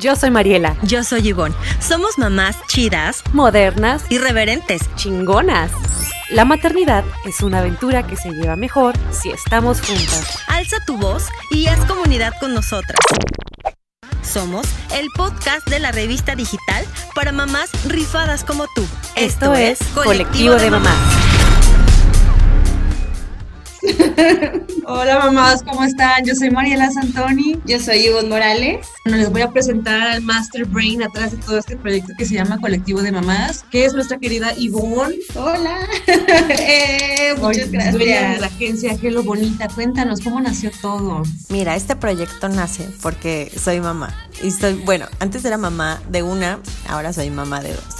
Yo soy Mariela. Yo soy Yvonne. Somos mamás chidas, modernas, irreverentes, chingonas. La maternidad es una aventura que se lleva mejor si estamos juntas. Alza tu voz y haz comunidad con nosotras. Somos el podcast de la revista digital para mamás rifadas como tú. Esto, es Colectivo, de, mamás. Hola mamás, ¿cómo están? Yo soy Mariela Santoni. Yo soy Ivonne Morales. Bueno, les voy a presentar al Master Brain atrás de todo este proyecto que se llama Colectivo de Mamás, que es nuestra querida Ivonne. Hola. eh, muchas gracias. Dueña de la agencia Hello Bonita. Cuéntanos, ¿cómo nació todo? Mira, este proyecto nace porque soy mamá. Y soy, bueno, antes era mamá de una, ahora soy mamá de dos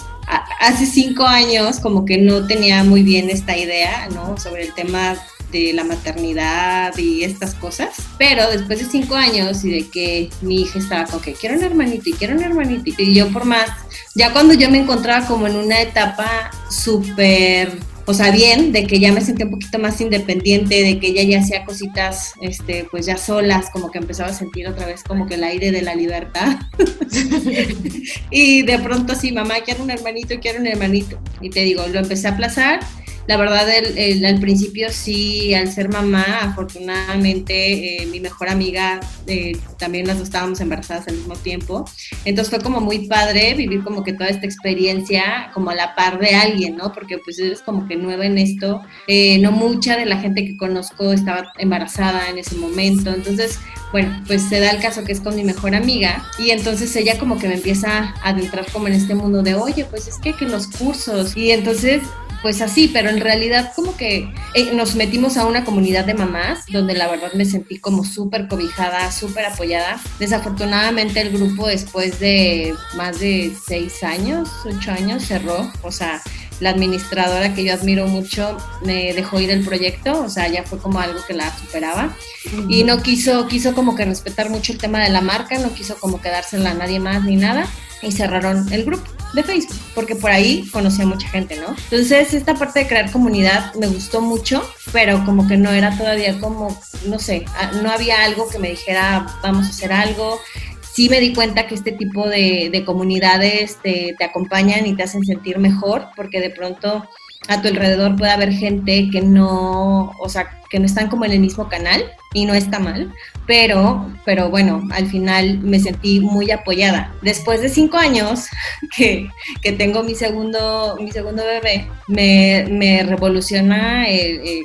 hace cinco años como que no tenía muy bien esta idea, ¿no? Sobre el tema de la maternidad y estas cosas. Pero después de cinco años y de que mi hija estaba con que quiero un hermanito y quiero un hermanito y yo por más, ya cuando yo me encontraba como en una etapa súper o sea, bien, de que ya me sentía un poquito más independiente, de que ella ya hacía cositas, este, pues ya solas, como que empezaba a sentir otra vez como que el aire de la libertad. y de pronto sí, mamá, quiero un hermanito, quiero un hermanito. Y te digo, lo empecé a aplazar la verdad, el, al principio sí, al ser mamá, afortunadamente eh, mi mejor amiga, eh, también las dos estábamos embarazadas al mismo tiempo. Entonces fue como muy padre vivir como que toda esta experiencia como a la par de alguien, ¿no? Porque pues eres como que nueva en esto. Eh, no mucha de la gente que conozco estaba embarazada en ese momento. Entonces, bueno, pues se da el caso que es con mi mejor amiga y entonces ella como que me empieza a adentrar como en este mundo de, oye, pues es que, que los cursos. Y entonces pues así, pero en realidad como que eh, nos metimos a una comunidad de mamás donde la verdad me sentí como súper cobijada, súper apoyada. Desafortunadamente el grupo después de más de seis años, ocho años cerró, o sea, la administradora que yo admiro mucho me dejó ir el proyecto, o sea, ya fue como algo que la superaba. Y no quiso, quiso como que respetar mucho el tema de la marca, no quiso como quedársela a nadie más ni nada. Y cerraron el grupo de Facebook, porque por ahí conocí a mucha gente, ¿no? Entonces, esta parte de crear comunidad me gustó mucho, pero como que no era todavía como, no sé, no había algo que me dijera, vamos a hacer algo. Sí me di cuenta que este tipo de, de comunidades te, te acompañan y te hacen sentir mejor, porque de pronto a tu alrededor puede haber gente que no, o sea, que no están como en el mismo canal y no está mal, pero, pero bueno, al final me sentí muy apoyada. Después de cinco años que, que tengo mi segundo, mi segundo bebé, me, me revoluciona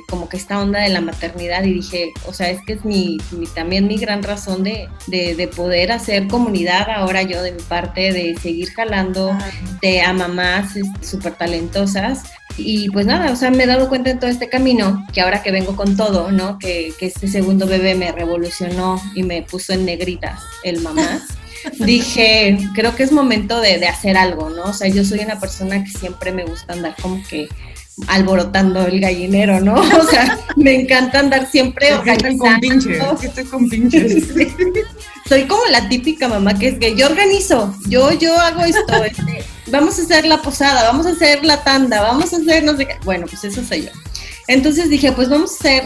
como que esta onda de la maternidad y dije, o sea, es que es mi, también mi gran razón de, de, de, poder hacer comunidad ahora yo de mi parte, de seguir jalando de a mamás súper talentosas. Y pues nada, o sea, me he dado cuenta en todo este camino que ahora que vengo con todo, ¿no? Que, que este segundo bebé me revolucionó y me puso en negritas el mamá. Dije, creo que es momento de, de hacer algo, ¿no? O sea, yo soy una persona que siempre me gusta andar como que alborotando el gallinero, ¿no? O sea, me encanta andar siempre organizando. Estoy con pinches. Soy como la típica mamá que es que yo organizo, yo, yo hago esto, este, vamos a hacer la posada, vamos a hacer la tanda, vamos a hacer no sé qué. Bueno, pues eso soy yo. Entonces dije, pues vamos a hacer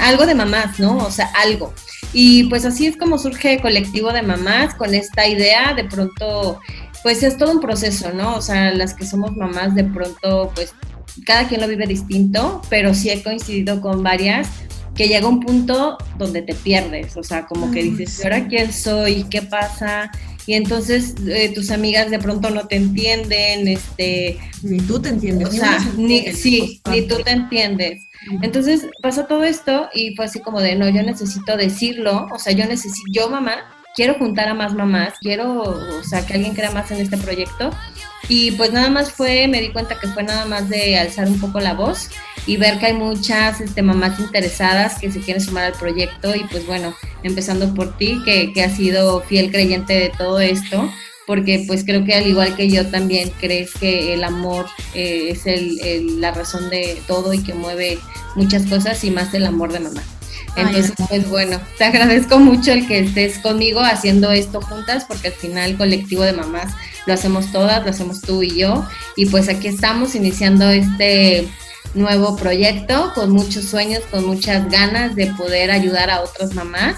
algo de mamás, ¿no? O sea, algo. Y pues así es como surge colectivo de mamás con esta idea, de pronto, pues es todo un proceso, ¿no? O sea, las que somos mamás de pronto, pues cada quien lo vive distinto, pero sí he coincidido con varias que llega un punto donde te pierdes, o sea, como que dices, ¿y ahora quién soy? ¿Qué pasa? Y entonces eh, tus amigas de pronto no te entienden, este... Ni tú te entiendes. O sea, ni, sí, ni tú te entiendes. Entonces pasa todo esto y fue así como de, no, yo necesito decirlo, o sea, yo necesito, yo mamá, quiero juntar a más mamás, quiero, o sea, que alguien crea más en este proyecto. Y pues nada más fue, me di cuenta que fue nada más de alzar un poco la voz y ver que hay muchas este, mamás interesadas que se quieren sumar al proyecto y pues bueno, empezando por ti, que, que has sido fiel creyente de todo esto, porque pues creo que al igual que yo también crees que el amor eh, es el, la razón de todo y que mueve muchas cosas y más el amor de mamá. Entonces, pues bueno, te agradezco mucho el que estés conmigo haciendo esto juntas, porque al final colectivo de mamás lo hacemos todas, lo hacemos tú y yo, y pues aquí estamos iniciando este nuevo proyecto con muchos sueños, con muchas ganas de poder ayudar a otras mamás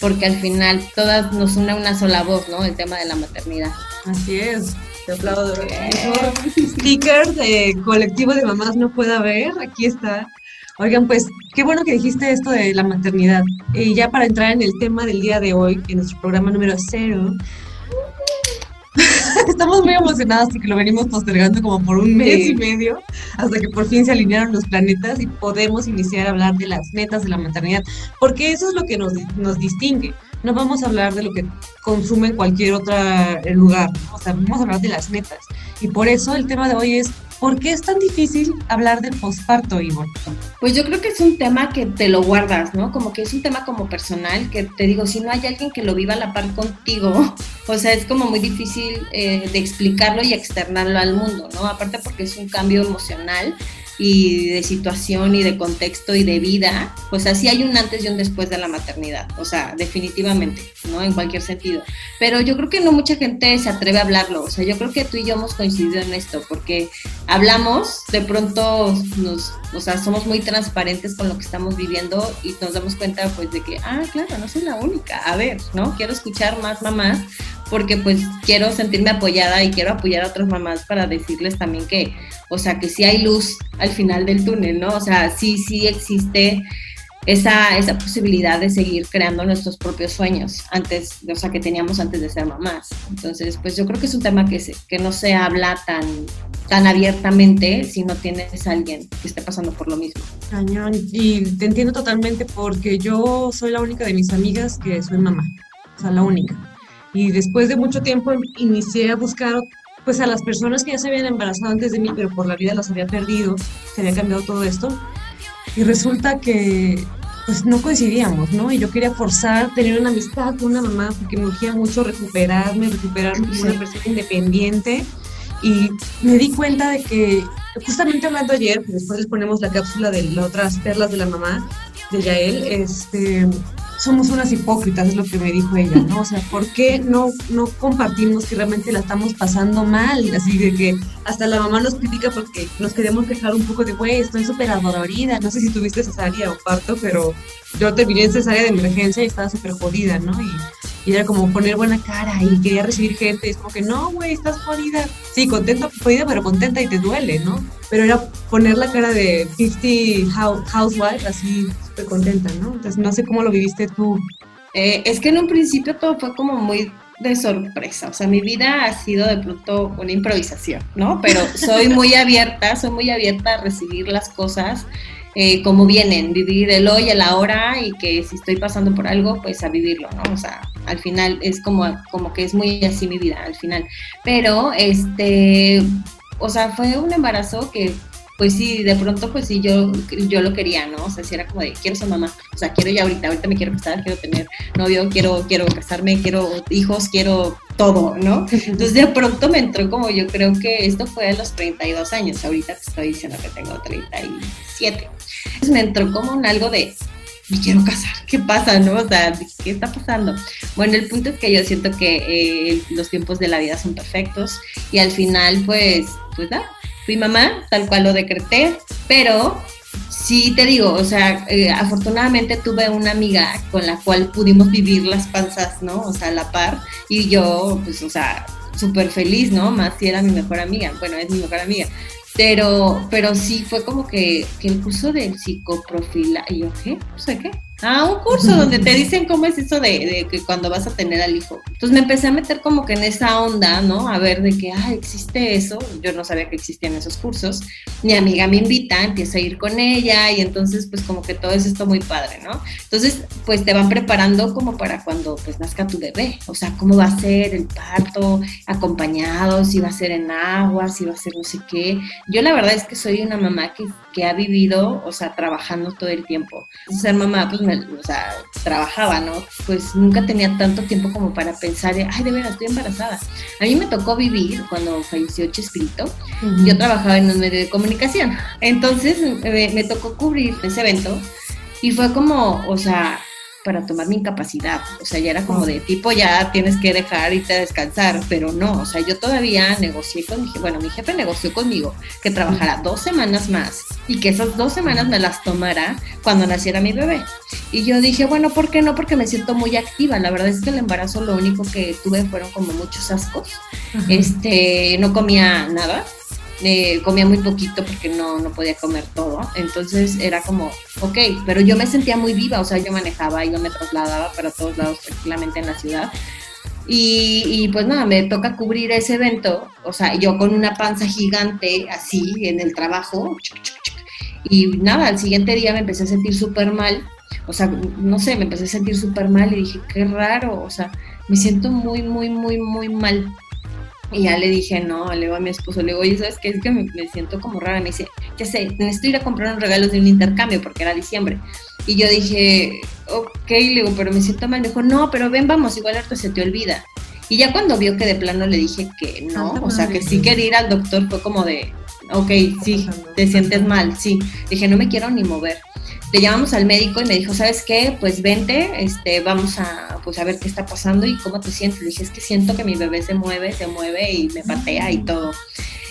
porque al final todas nos une una sola voz, ¿no? El tema de la maternidad. Así es. Te aplaudo. Sticker de colectivo de mamás no puede haber. Aquí está. Oigan, pues qué bueno que dijiste esto de la maternidad. Y ya para entrar en el tema del día de hoy, en nuestro programa número cero, estamos muy emocionados y que lo venimos postergando como por un mes y medio, hasta que por fin se alinearon los planetas y podemos iniciar a hablar de las metas de la maternidad, porque eso es lo que nos, nos distingue. No vamos a hablar de lo que consume en cualquier otro lugar, o sea, vamos a hablar de las metas. Y por eso el tema de hoy es ¿Por qué es tan difícil hablar del posparto? Pues yo creo que es un tema que te lo guardas, ¿no? Como que es un tema como personal, que te digo, si no hay alguien que lo viva a la par contigo, o sea, es como muy difícil eh, de explicarlo y externarlo al mundo, ¿no? Aparte porque es un cambio emocional y de situación y de contexto y de vida, pues así hay un antes y un después de la maternidad, o sea, definitivamente, ¿no? En cualquier sentido. Pero yo creo que no mucha gente se atreve a hablarlo, o sea, yo creo que tú y yo hemos coincidido en esto, porque hablamos, de pronto nos, o sea, somos muy transparentes con lo que estamos viviendo y nos damos cuenta pues de que, ah, claro, no soy la única, a ver, ¿no? Quiero escuchar más mamás porque pues quiero sentirme apoyada y quiero apoyar a otras mamás para decirles también que, o sea, que sí hay luz al final del túnel, ¿no? O sea, sí, sí existe esa, esa posibilidad de seguir creando nuestros propios sueños antes, o sea, que teníamos antes de ser mamás. Entonces, pues yo creo que es un tema que, se, que no se habla tan, tan abiertamente si no tienes a alguien que esté pasando por lo mismo. Cañón, y te entiendo totalmente porque yo soy la única de mis amigas que soy mamá, o sea, la única y después de mucho tiempo inicié a buscar pues a las personas que ya se habían embarazado antes de mí, pero por la vida las había perdido, se había cambiado todo esto. Y resulta que pues no coincidíamos, ¿no? Y yo quería forzar tener una amistad con una mamá porque me urgía mucho recuperarme, recuperarme como una persona independiente. Y me di cuenta de que, justamente hablando ayer, después les ponemos la cápsula de las otras perlas de la mamá, de Yael, este, somos unas hipócritas, es lo que me dijo ella, ¿no? O sea, ¿por qué no, no compartimos que realmente la estamos pasando mal? Así de que hasta la mamá nos critica porque nos queremos dejar un poco de, güey, estoy súper adolorida, no sé si tuviste cesárea o parto, pero yo terminé en cesárea de emergencia y estaba súper jodida, ¿no? Y, era como poner buena cara y quería recibir gente, es como que, no, güey, estás jodida. Sí, contenta, jodida, pero contenta y te duele, ¿no? Pero era poner la cara de 50 housewife así contenta, ¿no? Entonces, no sé cómo lo viviste tú. Eh, es que en un principio todo fue como muy de sorpresa, o sea, mi vida ha sido de pronto una improvisación, ¿no? Pero soy muy abierta, soy muy abierta a recibir las cosas eh, como vienen, vivir el hoy, el ahora y que si estoy pasando por algo, pues a vivirlo, ¿no? O sea, al final es como, como que es muy así mi vida, al final. Pero, este, o sea, fue un embarazo que pues sí, de pronto pues sí, yo, yo lo quería, ¿no? O sea, si era como de, quiero ser mamá, o sea, quiero ya ahorita, ahorita me quiero casar, quiero tener novio, quiero, quiero casarme, quiero hijos, quiero todo, ¿no? Entonces de pronto me entró como yo creo que esto fue a los 32 años, ahorita te estoy diciendo que tengo 37. Entonces me entró como un algo de, me quiero casar, ¿qué pasa, no? O sea, ¿qué está pasando? Bueno, el punto es que yo siento que eh, los tiempos de la vida son perfectos y al final, pues, pues nada, fui mamá, tal cual lo decreté, pero sí te digo, o sea, eh, afortunadamente tuve una amiga con la cual pudimos vivir las panzas, ¿no? O sea, a la par, y yo, pues, o sea, súper feliz, ¿no? Más si era mi mejor amiga, bueno, es mi mejor amiga. Pero, pero sí fue como que, que el curso de psicoprofila, y yo, ¿qué? ¿Curso qué? Ah, un curso donde te dicen cómo es eso de, que cuando vas a tener al hijo. Entonces me empecé a meter como que en esa onda, ¿no? A ver de que, ah, existe eso. Yo no sabía que existían esos cursos. Mi amiga me invita, empiezo a ir con ella y entonces pues como que todo es esto muy padre, ¿no? Entonces pues te van preparando como para cuando pues nazca tu bebé. O sea, cómo va a ser el parto, acompañado, si va a ser en agua, si va a ser no sé qué. Yo la verdad es que soy una mamá que, que ha vivido, o sea, trabajando todo el tiempo. Ser mamá pues o sea, trabajaba, ¿no? Pues nunca tenía tanto tiempo como para pensar, ay, de veras, estoy embarazada. A mí me tocó vivir cuando falleció Chespirito, yo trabajaba en un medio de comunicación, entonces me, me tocó cubrir ese evento y fue como, o sea, para tomar mi incapacidad. O sea, ya era como de tipo, ya tienes que dejar y te descansar, pero no, o sea, yo todavía negocié con mi jefe, bueno, mi jefe negoció conmigo que trabajara dos semanas más y que esas dos semanas me las tomara cuando naciera mi bebé. Y yo dije, bueno, ¿por qué no? Porque me siento muy activa. La verdad es que el embarazo lo único que tuve fueron como muchos ascos. Este, no comía nada, eh, comía muy poquito porque no, no podía comer todo. Entonces era como, ok, pero yo me sentía muy viva, o sea, yo manejaba yo me trasladaba para todos lados tranquilamente en la ciudad. Y, y, pues nada, me toca cubrir ese evento, o sea, yo con una panza gigante así en el trabajo. Y nada, al siguiente día me empecé a sentir súper mal, o sea, no sé, me empecé a sentir súper mal y dije, qué raro, o sea, me siento muy, muy, muy, muy mal. Y ya le dije, no, le digo a mi esposo, le digo, oye, ¿sabes qué? Es que me, siento como rara. Me dice, ya sé, necesito ir a comprar unos regalos de un intercambio porque era diciembre. Y yo dije, ok, le digo, pero me siento mal. Le dijo, no, pero ven, vamos, igual harto se te olvida. Y ya cuando vio que de plano le dije que no, o sea, que sí quería ir al doctor, fue como de, ok, sí, te sientes mal, sí. Dije, no me quiero ni mover le llamamos al médico y me dijo, ¿sabes qué? Pues vente, este, vamos a, pues a ver qué está pasando y cómo te sientes. Le dije, es que siento que mi bebé se mueve, se mueve y me patea y todo.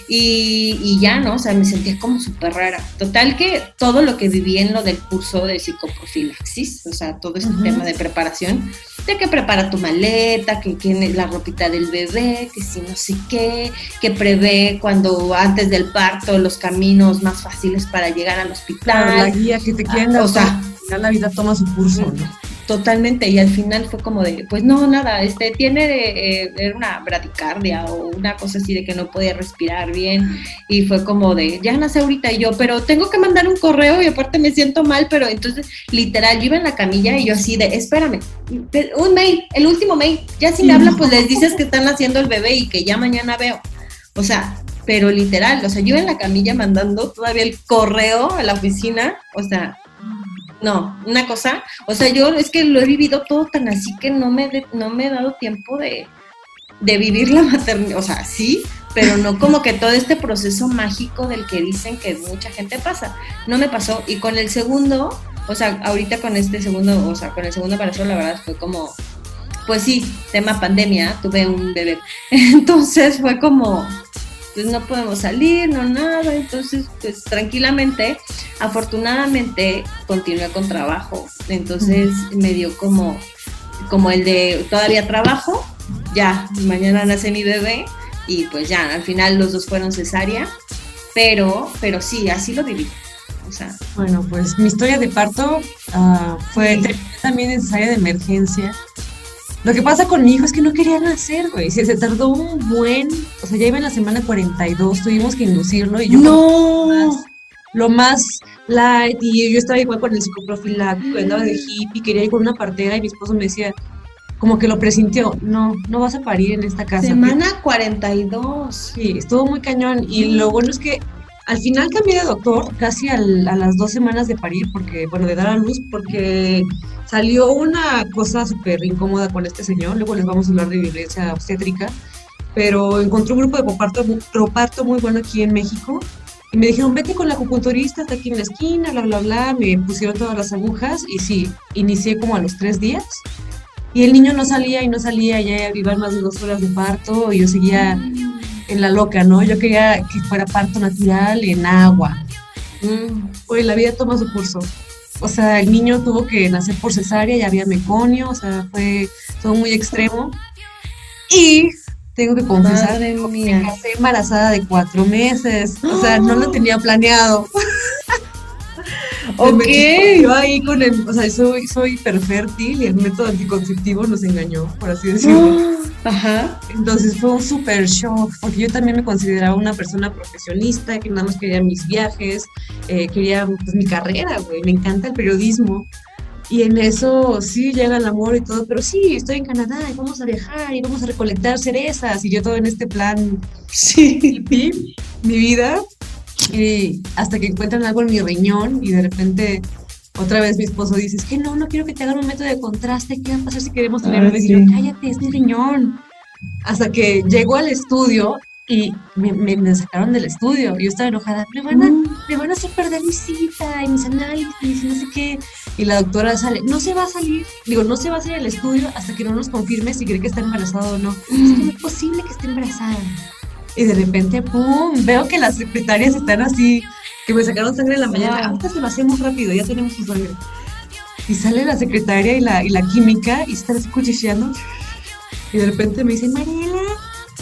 Y, y, ya, ¿no? O sea, me sentía como súper rara. Total que todo lo que viví en lo del curso de psicoprofilaxis, o sea, todo este tema de preparación, de que prepara tu maleta, que tiene la ropita del bebé, que si no sé qué, que prevé cuando antes del parto los caminos más fáciles para llegar al hospital. la guía que te quieren dar, o sea, la vida toma su curso, ¿no? Totalmente, y al final fue como de, pues no, nada, este tiene eh, una bradicardia o una cosa así de que no podía respirar bien, y fue como de, ya nace ahorita, y yo, pero tengo que mandar un correo y aparte me siento mal, pero entonces, literal, yo iba en la camilla y yo así de, espérame, un mail, el último mail, ya si me hablan, pues les dices que están haciendo el bebé y que ya mañana veo, o sea, pero literal, o sea, yo en la camilla mandando todavía el correo a la oficina, o sea, no, una cosa, o sea, yo es que lo he vivido todo tan así que no me, no me he dado tiempo de, de vivir la maternidad, o sea, sí, pero no como que todo este proceso mágico del que dicen que mucha gente pasa. No me pasó. Y con el segundo, o sea, ahorita con este segundo, o sea, con el segundo embarazo, la verdad fue como, pues sí, tema pandemia, tuve un bebé. Entonces fue como, pues no podemos salir, no nada, entonces pues tranquilamente, afortunadamente continué con trabajo, entonces me dio como, como el de todavía trabajo, ya, mañana nace mi bebé y pues ya, al final los dos fueron cesárea, pero, pero sí, así lo viví. O sea. Bueno, pues mi historia de parto uh, fue también en cesárea de emergencia lo que pasa con mi hijo es que no quería nacer, güey. Se, se tardó un buen. O sea, ya iba en la semana 42, tuvimos que inducirlo y yo. ¡No! Lo más, light, y yo estaba igual con el psicoprofiláctico, andaba de hippie, quería ir con una partera y mi esposo me decía, como que lo presintió, no, no vas a parir en esta casa. Semana 42. Sí, estuvo muy cañón. Y lo bueno es que al final cambié de doctor casi a las dos semanas de parir, porque, bueno, de dar a luz, porque salió una cosa súper incómoda con este señor. Luego les vamos a hablar de violencia obstétrica, pero encontré un grupo de proparto, proparto muy bueno aquí en México. Y me dijeron, vete con la acupunturista hasta aquí en la esquina, bla, bla, bla. Me pusieron todas las agujas y sí, inicié como a los tres días. Y el niño no salía y no salía, ya iban más de dos horas de parto y yo seguía en la loca, ¿no? Yo quería que fuera parto natural en agua. Mm, oye, la vida toma su curso. O sea, el niño tuvo que nacer por cesárea, ya había meconio, o sea, fue todo muy extremo. Y tengo que confesar que casé embarazada de cuatro meses. O sea, no lo tenía planeado. ok. Yo ahí con el, o sea, soy, soy hiperfértil y el método anticonceptivo nos engañó, por así decirlo. Ajá. Entonces fue un súper shock, porque yo también me consideraba una persona profesionista, que nada más quería mis viajes, eh, quería pues, mi carrera, güey, me encanta el periodismo. Y en eso sí llega el amor y todo, pero sí, estoy en Canadá y vamos a viajar y vamos a recolectar cerezas y yo todo en este plan, sí, mi vida. Y hasta que encuentran algo en mi riñón y de repente otra vez mi esposo dice, es que no, no quiero que te hagan un método de contraste, ¿qué va a pasar si queremos tener un ah, Y yo, cállate, es mi riñón. Hasta que llego al estudio y me, me, sacaron del estudio. Yo estaba enojada, me van, a, mm. me van a hacer perder mi cita y mis análisis y no sé qué. Y la doctora sale, no se va a salir, digo, no se va a salir al estudio hasta que no nos confirme si cree que está embarazada o no. Es que no es posible que esté embarazada. Y de repente, ¡pum! Veo que las secretarias están así, que me sacaron sangre en la mañana. Ahorita se lo hacemos rápido, ya tenemos su sangre. Y sale la secretaria y la, y la química y están escuchando. Y de repente me dice, Mariela.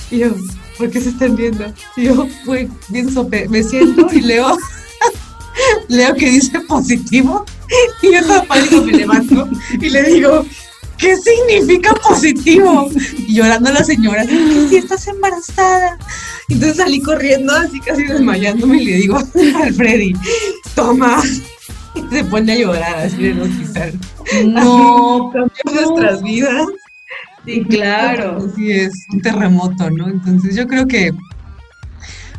Y yo, ¿por qué se están viendo? Y yo, pues, bien sope, me siento y leo, leo que dice positivo. Y yo todo pálido me levanto y le digo, ¿qué significa positivo? Y llorando a la señora, que si estás embarazada. Entonces salí corriendo, así casi desmayándome, y le digo al Freddy, toma. Y se pone a llorar, así de no quizás. No, cambió nuestras vidas. Sí, claro. Sí, es un terremoto, ¿no? Entonces yo creo que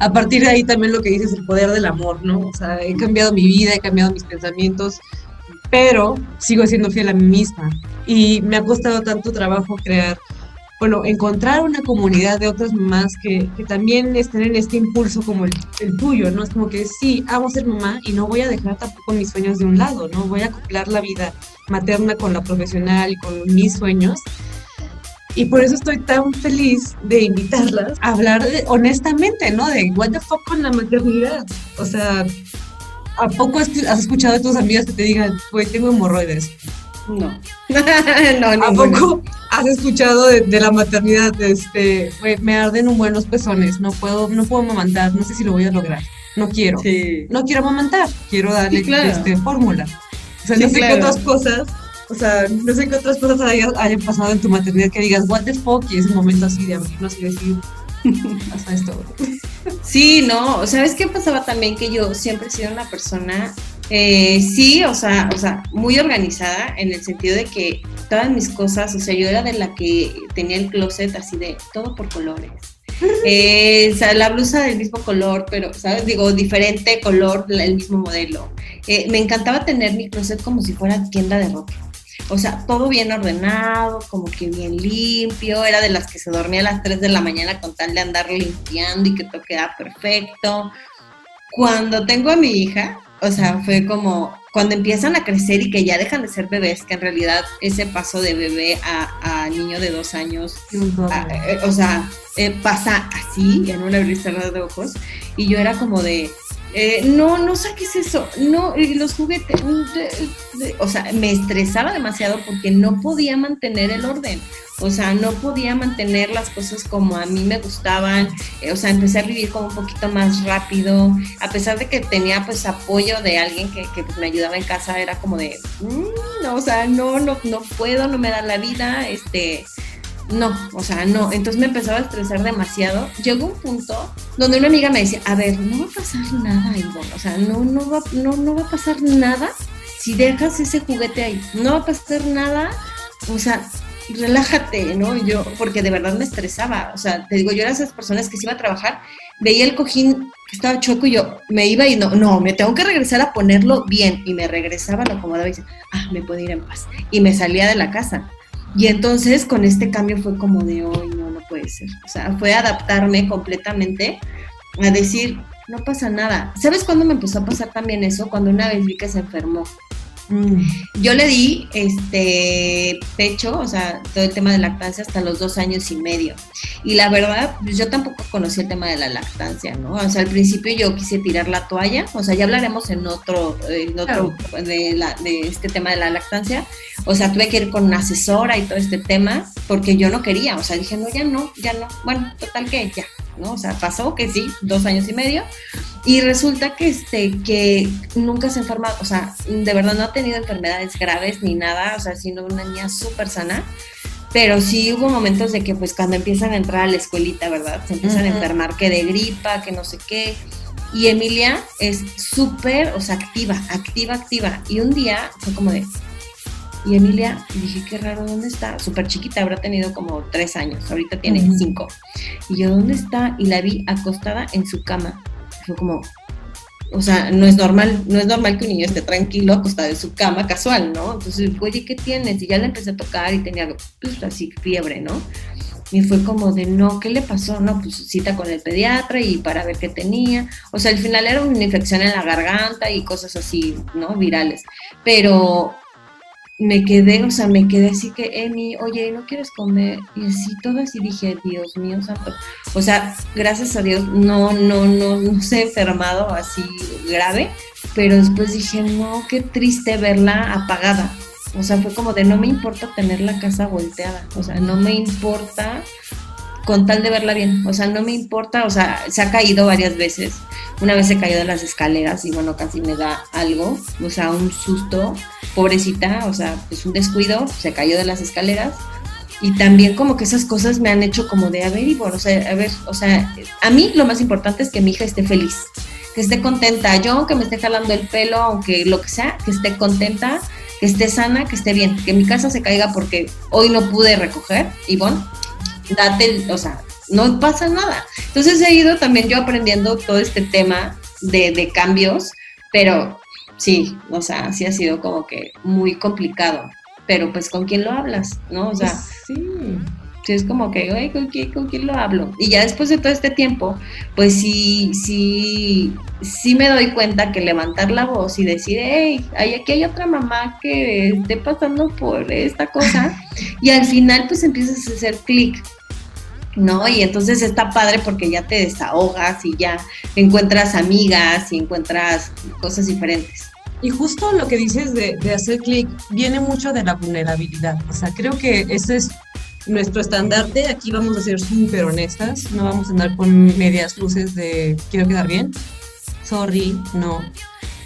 a partir de ahí también lo que dices, el poder del amor, ¿no? O sea, he cambiado mi vida, he cambiado mis pensamientos, pero sigo siendo fiel a mí misma. Y me ha costado tanto trabajo crear, bueno, encontrar una comunidad de otras mamás que, que también estén en este impulso como el, el, tuyo, ¿no? Es como que sí, amo ser mamá y no voy a dejar tampoco mis sueños de un lado, ¿no? Voy a acoplar la vida materna con la profesional y con mis sueños y por eso estoy tan feliz de invitarlas a hablar honestamente, ¿no? De what the fuck con la maternidad. O sea, ¿a poco has escuchado de tus amigas que te digan, güey, tengo hemorroides? No. no, ¿A poco has escuchado de, la maternidad? Este, güey, me arden un buenos pezones, no puedo, no puedo amamantar, no sé si lo voy a lograr. No quiero. No quiero amamantar, quiero darle este, fórmula. O sea, no sé qué otras cosas o sea, no sé qué otras cosas hayan, pasado en tu maternidad que digas, what the fuck, y es un momento así de abrirnos y decir, Sí, no, ¿sabes qué pasaba también? Que yo siempre he sido una persona, eh, sí, o sea, o sea, muy organizada en el sentido de que todas mis cosas, o sea, yo era de la que tenía el closet así de todo por colores. Eh, o sea, la blusa del mismo color, pero, ¿sabes? Digo, diferente color, el mismo modelo. Eh, me encantaba tener mi closet como si fuera tienda de ropa. O sea, todo bien ordenado, como que bien limpio. Era de las que se dormía a las 3 de la mañana con tal de andar limpiando y que todo quedaba perfecto. Cuando tengo a mi hija, o sea, fue como cuando empiezan a crecer y que ya dejan de ser bebés, que en realidad ese paso de bebé a, niño de dos años, eh, o sea, eh, pasa así, en una abrir de ojos. Y yo era como de, eh, no, no saques eso, no, los juguetes, o sea, me estresaba demasiado porque no podía mantener el orden, o sea, no podía mantener las cosas como a mí me gustaban, eh, o sea, empecé a vivir como un poquito más rápido, a pesar de que tenía pues apoyo de alguien que, pues, me ayudaba en casa, era como de, mm, no, o sea, no, no, no puedo, no me da la vida, este, no, o sea, no. Entonces me empezaba a estresar demasiado. Llegó un punto donde una amiga me decía, a ver, no va a pasar nada, Ivonne. O sea, no, no, va, no, no va a pasar nada si dejas ese juguete ahí. No va a pasar nada. O sea, relájate, ¿no? yo, porque de verdad me estresaba. O sea, te digo, yo era esas personas que se iba a trabajar, veía el cojín que estaba choco y yo me iba y no, no, me tengo que regresar a ponerlo bien. Y me regresaba, lo acomodaba y decía, ah, me puedo ir en paz. Y me salía de la casa. Y entonces con este cambio fue como de hoy, no, no puede ser. O sea, fue adaptarme completamente a decir, no pasa nada. ¿Sabes cuándo me empezó a pasar también eso? Cuando una vez vi que se enfermó. Mm. Yo le di este pecho, o sea, todo el tema de lactancia hasta los dos años y medio. Y la verdad, pues, yo tampoco conocí el tema de la lactancia, ¿no? O sea, al principio yo quise tirar la toalla, o sea, ya hablaremos en otro, en otro de, la, de este tema de la lactancia. O sea, tuve que ir con una asesora y todo este tema, porque yo no quería, o sea, dije, no, ya no, ya no. Bueno, total que ya, ¿no? O sea, pasó que sí, dos años y medio. Y resulta que, este, que nunca se ha enfermado, o sea, de verdad no ha tenido enfermedades graves ni nada, o sea, siendo una niña súper sana. Pero sí hubo momentos de que, pues, cuando empiezan a entrar a la escuelita, ¿verdad? Se empiezan a enfermar que de gripa, que no sé qué. Y Emilia es súper, o sea, activa, activa, activa. Y un día fue como de, y Emilia, dije, qué raro, ¿dónde está? Súper chiquita, habrá tenido como tres años, ahorita tiene cinco. Y yo, ¿dónde está? Y la vi acostada en su cama. Fue como, o sea, no es normal, no es normal que un niño esté tranquilo acostado en su cama casual, ¿no? Entonces, oye, ¿qué tienes? Y ya le empecé a tocar y tenía, pues, así, fiebre, ¿no? Y fue como de, no, ¿qué le pasó? No, pues cita con el pediatra y para ver qué tenía. O sea, al final era una infección en la garganta y cosas así, ¿no? Virales. Pero me quedé, o sea, me quedé así que, Emi, oye, ¿no quieres comer? Y así, todo así dije, Dios mío, santo. O sea, gracias a Dios, no, no, no, no se he enfermado así grave, pero después dije, no, qué triste verla apagada. O sea, fue como de, no me importa tener la casa volteada, o sea, no me importa con tal de verla bien, o sea, no me importa, o sea, se ha caído varias veces. Una vez se cayó de las escaleras y bueno, casi me da algo, o sea, un susto pobrecita, o sea, es un descuido, se cayó de las escaleras. Y también como que esas cosas me han hecho como de, a ver, bueno, o sea, a ver, o sea, a mí lo más importante es que mi hija esté feliz, que esté contenta. Yo, aunque me esté jalando el pelo, aunque lo que sea, que esté contenta, que esté sana, que esté bien, que mi casa se caiga porque hoy no pude recoger, bueno, date, o sea, no pasa nada. Entonces he ido también yo aprendiendo todo este tema de cambios, pero sí, o sea, sí ha sido como que muy complicado. Pero pues con quién lo hablas, ¿no? O sea, sí. sí es como que, oye, ¿con quién, ¿con quién lo hablo? Y ya después de todo este tiempo, pues sí, sí, sí me doy cuenta que levantar la voz y decir, hey, hay, aquí hay otra mamá que esté pasando por esta cosa, y al final pues empiezas a hacer clic, ¿no? Y entonces está padre porque ya te desahogas y ya encuentras amigas y encuentras cosas diferentes. Y justo lo que dices de, hacer clic viene mucho de la vulnerabilidad. O sea, creo que ese es nuestro estandarte. Aquí vamos a ser súper honestas. No vamos a andar con medias luces de quiero quedar bien. Sorry, no.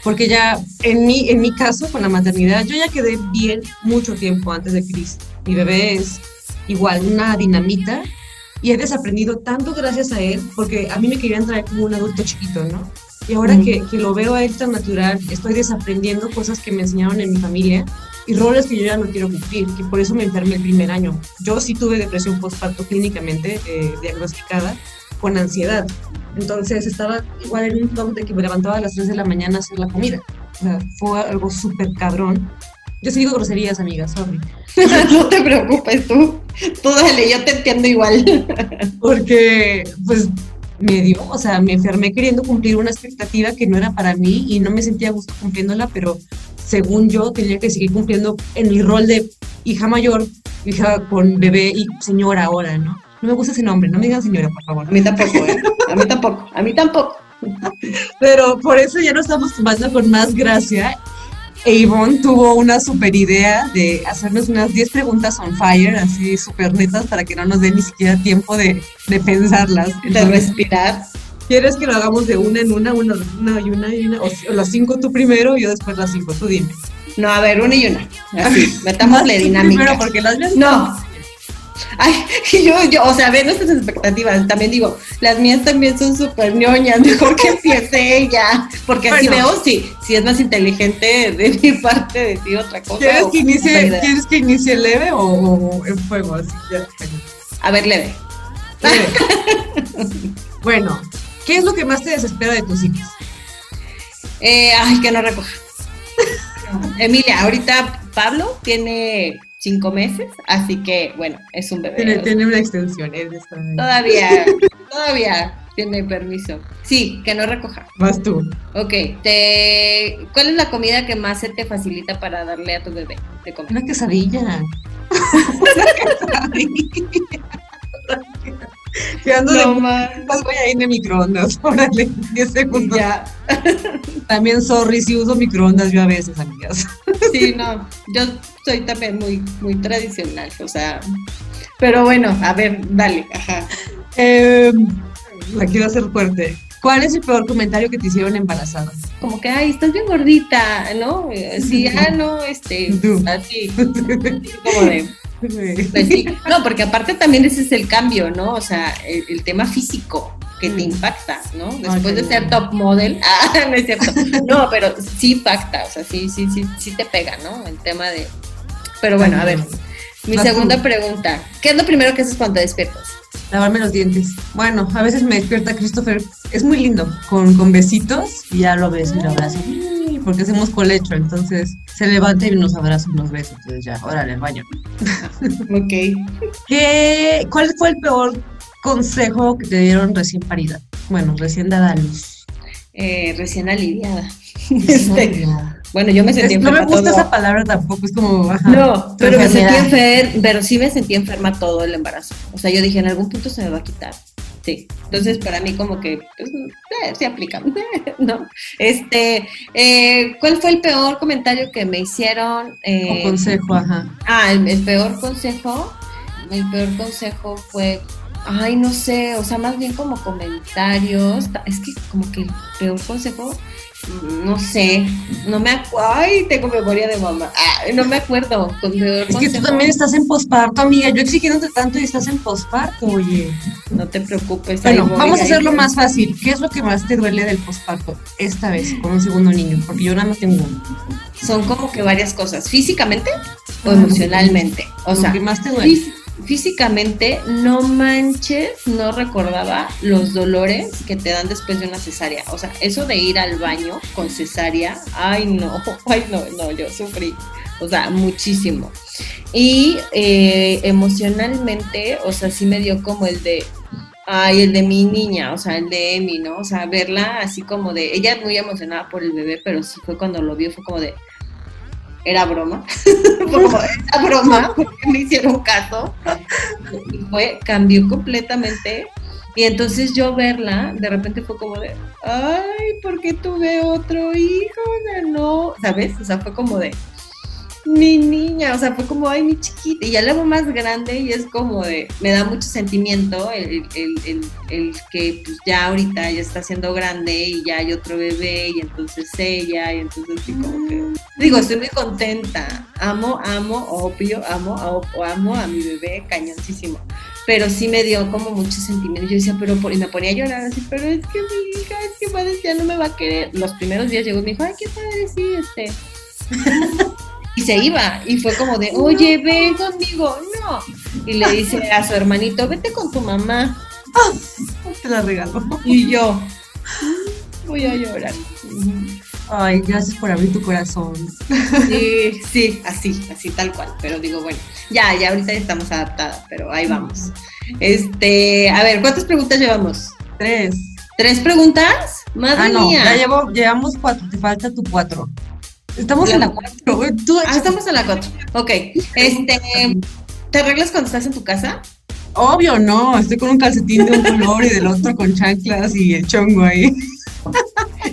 Porque ya en mi, en mi caso, con la maternidad, yo ya quedé bien mucho tiempo antes de Chris. Mi bebé es igual una dinamita y he desaprendido tanto gracias a él, porque a mí me querían traer como un adulto chiquito, ¿no? Y ahora Mm. que, que lo veo a él tan natural, estoy desaprendiendo cosas que me enseñaron en mi familia y roles que yo ya no quiero cumplir, que por eso me enfermé el primer año. Yo sí tuve depresión postparto clínicamente eh, diagnosticada con ansiedad. Entonces estaba igual en un top de que me levantaba a las 3 de la mañana a hacer la comida. O sea, fue algo súper cabrón. Yo sí digo groserías, amigas, sorry. no te preocupes tú, tú dale, yo te entiendo igual. porque pues me dio, o sea, me enfermé queriendo cumplir una expectativa que no era para mí y no me sentía a gusto cumpliéndola, pero según yo tenía que seguir cumpliendo en mi rol de hija mayor, hija con bebé y señora ahora, ¿no? No me gusta ese nombre, no me digan señora, por favor. A mí tampoco, ¿eh? A mí tampoco, a mí tampoco. Pero por eso ya nos estamos tomando con más gracia. Avon tuvo una super idea de hacernos unas 10 preguntas on fire, así súper netas, para que no nos dé ni siquiera tiempo de, de pensarlas. De respirar. ¿Quieres que lo hagamos de una en una, una, una y una y una? O, o las cinco tú primero y yo después las cinco, tú dime. No, a ver, una y una. Así, metámosle Tú dinámica. Primero porque las mías No. Ay, yo, yo, o sea, ve nuestras expectativas. También digo, las mías también son súper ñoñas. Mejor que empiece ella. Porque así veo si, si es más inteligente de mi parte decir otra cosa. ¿Quieres o que inicie. ¿quieres que inicie leve o, o en fuego? Así, ya. A ver, leve. Leve. bueno, ¿qué es lo que más te desespera de tus hijos? Eh, ay, que no recoja. Emilia, ahorita Pablo tiene cinco meses, así que bueno, es un bebé. Tiene, tiene una extensión. ahí. Todavía, todavía tiene permiso. Sí, que no recoja. Vas tú. Ok, te... ¿cuál es la comida que más se te facilita para darle a tu bebé de comer? Una quesadilla. Una quesadilla. Que ando de ma- Las voy a ir de microondas, órale, 10 segundos. ya. También, sorry, si uso microondas yo a veces, amigas. Sí, no, yo soy también muy, muy tradicional, o sea, pero bueno, a ver, dale, ajá. Eh, la quiero hacer fuerte. ¿Cuál es el peor comentario que te hicieron embarazada? Como que, ay, estás bien gordita, ¿no? Sí, ah, no, este, Tú. así, como de, pues sí. No, porque aparte también ese es el cambio, ¿no? O sea, el, el tema físico que te Mm. impacta, ¿no? Después de ser top model, ah, no es cierto. No, pero sí impacta, o sea, sí, sí, sí, sí te pega, ¿no? El tema de. Pero bueno, a ver, mi Vas segunda tú. pregunta. ¿Qué es lo primero que haces cuando te despiertas? Lavarme los dientes. Bueno, a veces me despierta Christopher. Es muy lindo, con, con besitos y ya lo ves y lo abrazas. Y porque hacemos colecho, entonces se levanta y nos abraza y nos besa, entonces ya, órale, al baño. ok. ¿Qué, ¿Cuál fue el peor consejo que te dieron recién parida? Bueno, recién dada a luz. Eh, recién aliviada. Este, bueno, yo me sentí Es- no enferma me gusta todo. esa palabra tampoco, es como... ajá, No, pero me sentí enferma, pero sí me sentí enferma todo el embarazo. O sea, yo dije, en algún punto se me va a quitar. Sí. Entonces, para mí como que, pues, eh, se aplica, ¿no? Este, eh, ¿cuál fue el peor comentario que me hicieron? Eh, O consejo, ajá. Ah, el, el peor consejo, el peor consejo fue, ay, no sé, o sea, más bien como comentarios, ta- es que como que el peor consejo, no sé, no me acuerdo, ay, tengo memoria de mamá, Ay, no me acuerdo, Es que tú también estás en posparto, amiga. Yo exigiéndote tanto y estás en posparto, oye. no te preocupes. Bueno, vamos a hacerlo más fácil. ¿Qué es lo que más te duele del posparto esta vez con un segundo niño? Porque yo nada más tengo uno. Son como que varias cosas, físicamente o Ah, emocionalmente, o sea, que más te duele. Fí- Físicamente, no manches, no recordaba los dolores que te dan después de una cesárea. O sea, eso de ir al baño con cesárea, ay no, ay no, no, yo sufrí. O sea, muchísimo. Y eh, emocionalmente, o sea, sí me dio como el de, ay, el de mi niña, o sea, el de Emi, ¿no? O sea, verla así como de, ella muy emocionada por el bebé, pero sí fue cuando lo vio, fue como de, era broma. como, era broma, porque me hicieron caso. Y fue, cambió completamente. Y entonces yo verla, de repente fue como de, ay, ¿por qué tuve otro hijo? No, ¿sabes? O sea, fue como de, mi niña, o sea, fue como, ay, mi chiquita. Y ya la veo más grande y es como de, me da mucho sentimiento el, el, el, el que pues ya ahorita ya está siendo grande y ya hay otro bebé y entonces ella y entonces sí como que... Digo, estoy muy contenta. Amo, amo, obvio, amo, o amo a mi bebé cañoncísimo. Pero sí me dio como mucho sentimiento. Yo decía, pero por... y me ponía a llorar así, pero es que mi hija, es que padre, ya no me va a querer. Los primeros días llegó y me dijo, ay, qué padre, sí, este. Y se iba. Y fue como de, oye, ven conmigo. No. Y le dice a su hermanito, vete con tu mamá. Te la regalo. Y yo, "Mm, voy a llorar. Ay, gracias por abrir tu corazón. Sí, sí, así, así tal cual. Pero digo, bueno, ya, ya ahorita ya estamos adaptadas, pero ahí vamos. Este, a ver, ¿cuántas preguntas llevamos? Tres. ¿Tres preguntas? Madre Ah, no, mía. ya llevo, llevamos cuatro, te falta tu cuatro. Estamos en la cuatro. güey, Tú, Ah, estamos en la cuatro. Ok. Este, ¿te arreglas cuando estás en tu casa? Obvio, no. Estoy con un calcetín de un color y del otro con chanclas y el chongo ahí.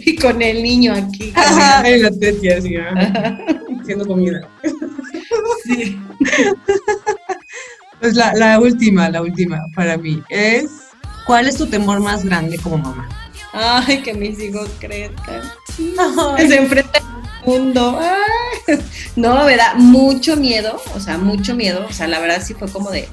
Y con el niño aquí. Ajá, en la tetia, así, ajá, haciendo comida. Sí. Pues la, la última, la última para mí es, ¿cuál es tu temor más grande como mamá? Ay, que mis hijos crezcan. Que se enfrenten al mundo. Ay. No, me da mucho miedo, o sea, mucho miedo. O sea, la verdad sí fue como de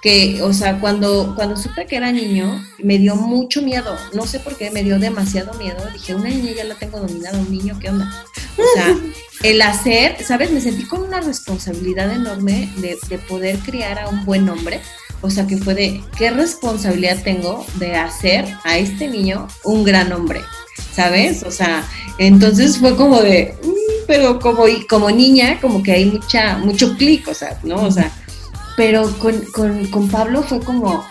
que, o sea, cuando, cuando supe que era niño, me dio mucho miedo. No sé por qué, me dio demasiado miedo. Dije, una niña ya la tengo dominada, un niño, ¿qué onda? O sea, el hacer, ¿sabes? Me sentí con una responsabilidad enorme de, de poder criar a un buen hombre. O sea, que fue de, ¿qué responsabilidad tengo de hacer a este niño un gran hombre? ¿Sabes? O sea, entonces fue como de, "Mm", pero como, como niña, como que hay mucha, mucho clic, o sea, ¿no? O sea, pero con, con, con Pablo fue como,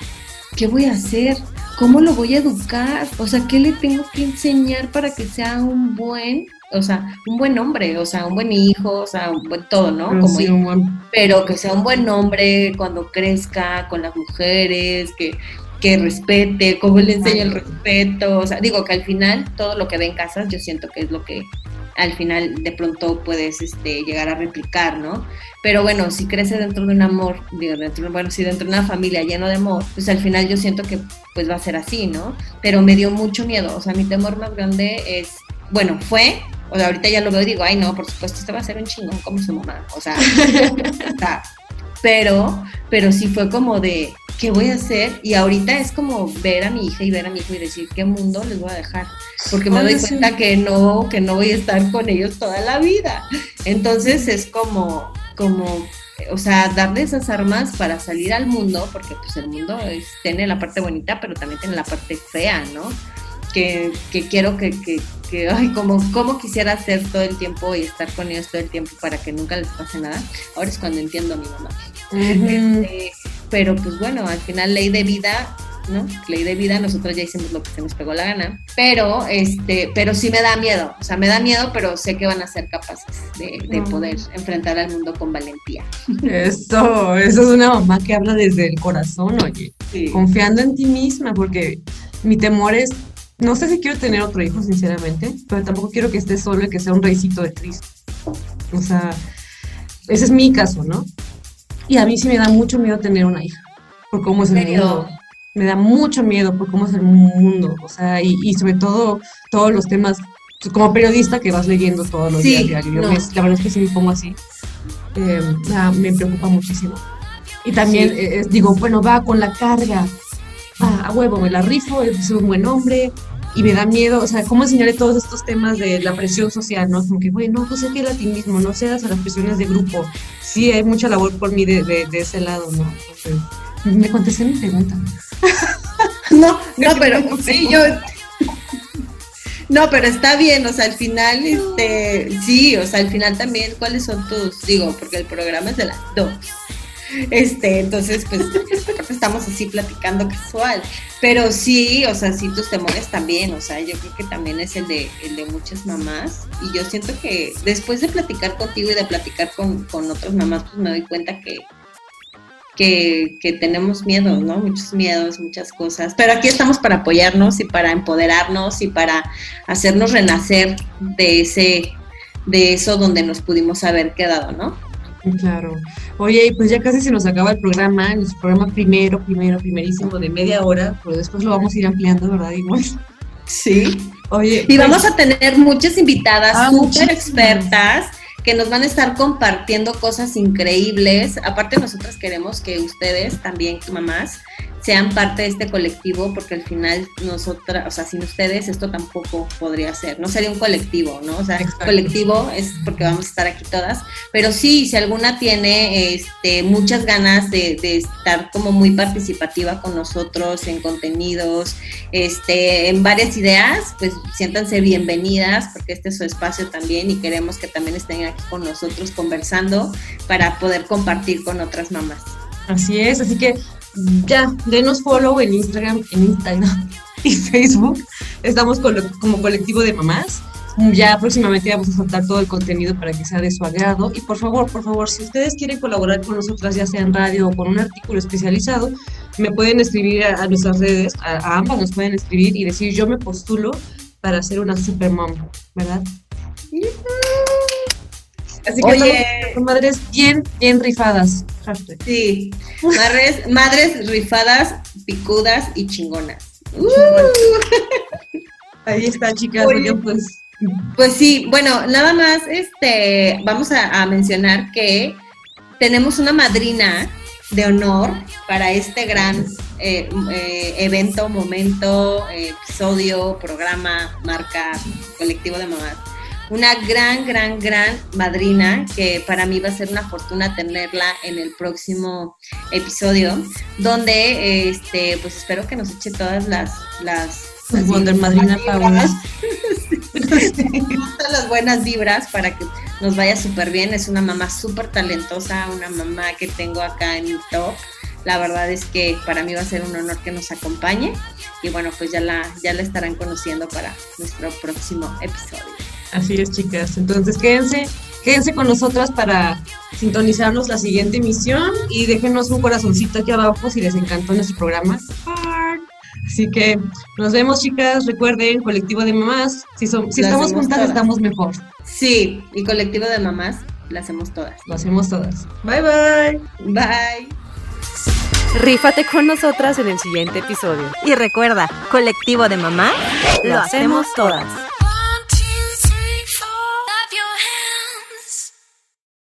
¿qué voy a hacer? ¿Cómo lo voy a educar? O sea, ¿qué le tengo que enseñar para que sea un buen, o sea, un buen hombre, o sea, un buen hijo, o sea, un buen todo, ¿no? Pero Como sí, hijo un buen- pero que sea un buen hombre cuando crezca con las mujeres, que, que respete, cómo le enseña el respeto, o sea, digo que al final todo lo que ve en casas yo siento que es lo que al final de pronto puedes este, llegar a replicar, ¿no? Pero bueno, si crece dentro de un amor, digo, dentro, bueno, si dentro de una familia lleno de amor, pues al final yo siento que pues va a ser así, ¿no? Pero me dio mucho miedo, o sea, mi temor más grande es, bueno, fue, o sea, ahorita ya lo veo y digo, ay no, por supuesto, este va a ser un chingón como su mamá, o sea, o sea, pero, pero sí fue como de, ¿qué voy a hacer? Y ahorita es como ver a mi hija y ver a mi hijo y decir, ¿qué mundo les voy a dejar? Porque me Oye, doy sí. cuenta que no, que no voy a estar con ellos toda la vida. Entonces es como, como, o sea, darle esas armas para salir al mundo, porque pues el mundo es- tiene la parte bonita, pero también tiene la parte fea, ¿no? Que, que quiero que, que, que ay, como, como quisiera hacer todo el tiempo y estar con ellos todo el tiempo para que nunca les pase nada. Ahora es cuando entiendo a mi mamá. Este, pero pues bueno, al final ley de vida ¿no? Ley de vida, nosotros ya hicimos lo que se nos pegó la gana, pero este, pero sí me da miedo, o sea, me da miedo, pero sé que van a ser capaces de, poder enfrentar al mundo con valentía. Eso, eso es una mamá que habla desde el corazón, oye, confiando en ti misma, porque mi temor es, no sé si quiero tener otro hijo, sinceramente, pero tampoco quiero que esté solo y que sea un reycito de Cristo. O sea, ese es mi caso, ¿no? Y a mí sí me da mucho miedo tener una hija, por cómo es el mundo me da mucho miedo por cómo es el mundo, o sea, y, sobre todo todos los temas, como periodista que vas leyendo todos los días la verdad es que si me pongo así, eh, me preocupa muchísimo. Y también eh, digo, bueno, va con la carga, a huevo, me la rifo, es un buen hombre, y me da miedo, o sea, cómo enseñarle todos estos temas de la presión social, ¿no? Como que, bueno, pues sé que el ti mismo, no seas a las presiones de grupo. Sí, hay mucha labor por mí de, de, ese lado, ¿no? me contesté mi pregunta. no, no, pero sí, yo. No, pero está bien, o sea, al final, este, sí, o sea, al final también, ¿cuáles son tus, digo, porque el programa es de las dos. Este, entonces, pues, estamos así platicando casual. Pero sí, o sea, sí tus temores también, o sea, yo creo que también es el de, el de muchas mamás. Y yo siento que después de platicar contigo y de platicar con, con otras mamás, pues me doy cuenta que, que, tenemos miedos, ¿no? Muchos miedos, muchas cosas. Pero aquí estamos para apoyarnos y para empoderarnos y para hacernos renacer de ese, de eso donde nos pudimos haber quedado, ¿no? Claro. Oye, pues ya casi se nos acaba el programa, nuestro programa primero, primero, primerísimo de media hora, pero después lo vamos a ir ampliando, ¿verdad? Igual. Sí. Oye. Y vamos pues a tener muchas invitadas ah, súper expertas que nos van a estar compartiendo cosas increíbles. Aparte, nosotras queremos que ustedes también, mamás, sean parte de este colectivo, porque al final nosotras, o sea, sin ustedes esto tampoco podría ser, no sería un colectivo, ¿no? O sea, colectivo es porque vamos a estar aquí todas, pero sí, si alguna tiene este, muchas ganas de, estar como muy participativa con nosotros en contenidos, este, en varias ideas, pues siéntanse bienvenidas, porque este es su espacio también y queremos que también estén aquí con nosotros conversando para poder compartir con otras mamás. Así es, así que ya, denos follow en Instagram, en Instagram y Facebook. Estamos como colectivo de mamás. Ya próximamente vamos a soltar todo el contenido para que sea de su agrado. Y por favor, por favor, si ustedes quieren colaborar con nosotras, ya sea en radio o con un artículo especializado, me pueden escribir a, nuestras redes, a, ambas nos pueden escribir y decir yo me postulo para ser una super mom, ¿verdad? Así que Oye, son madres bien, bien rifadas. Sí, madres, madres rifadas, picudas y chingonas. Uh. Ahí está, chicas. pues. Pues sí, bueno, nada más, este, vamos a, mencionar que tenemos una madrina de honor para este gran eh, eh, evento, momento, episodio, programa, marca, colectivo de mamás una gran, gran, gran madrina que para mí va a ser una fortuna tenerla en el próximo episodio, donde este, pues espero que nos eche todas las las, Wonder Madrina Paula. las buenas vibras para que nos vaya súper bien. Es una mamá súper talentosa, una mamá que tengo acá en mi top. La verdad es que para mí va a ser un honor que nos acompañe. Y bueno, pues ya la, ya la estarán conociendo para nuestro próximo episodio. Así es, chicas. Entonces, quédense, quédense con nosotras para sintonizarnos la siguiente emisión y déjenos un corazoncito aquí abajo si les encantó nuestro programa. Así que nos vemos, chicas. Recuerden, colectivo de mamás. Si, son, si estamos juntas, estamos mejor. Sí, y colectivo de mamás, lo hacemos todas. Lo hacemos todas. Bye, bye. Bye. Rífate con nosotras en el siguiente episodio. Y recuerda, colectivo de mamás, lo, hacemos todas.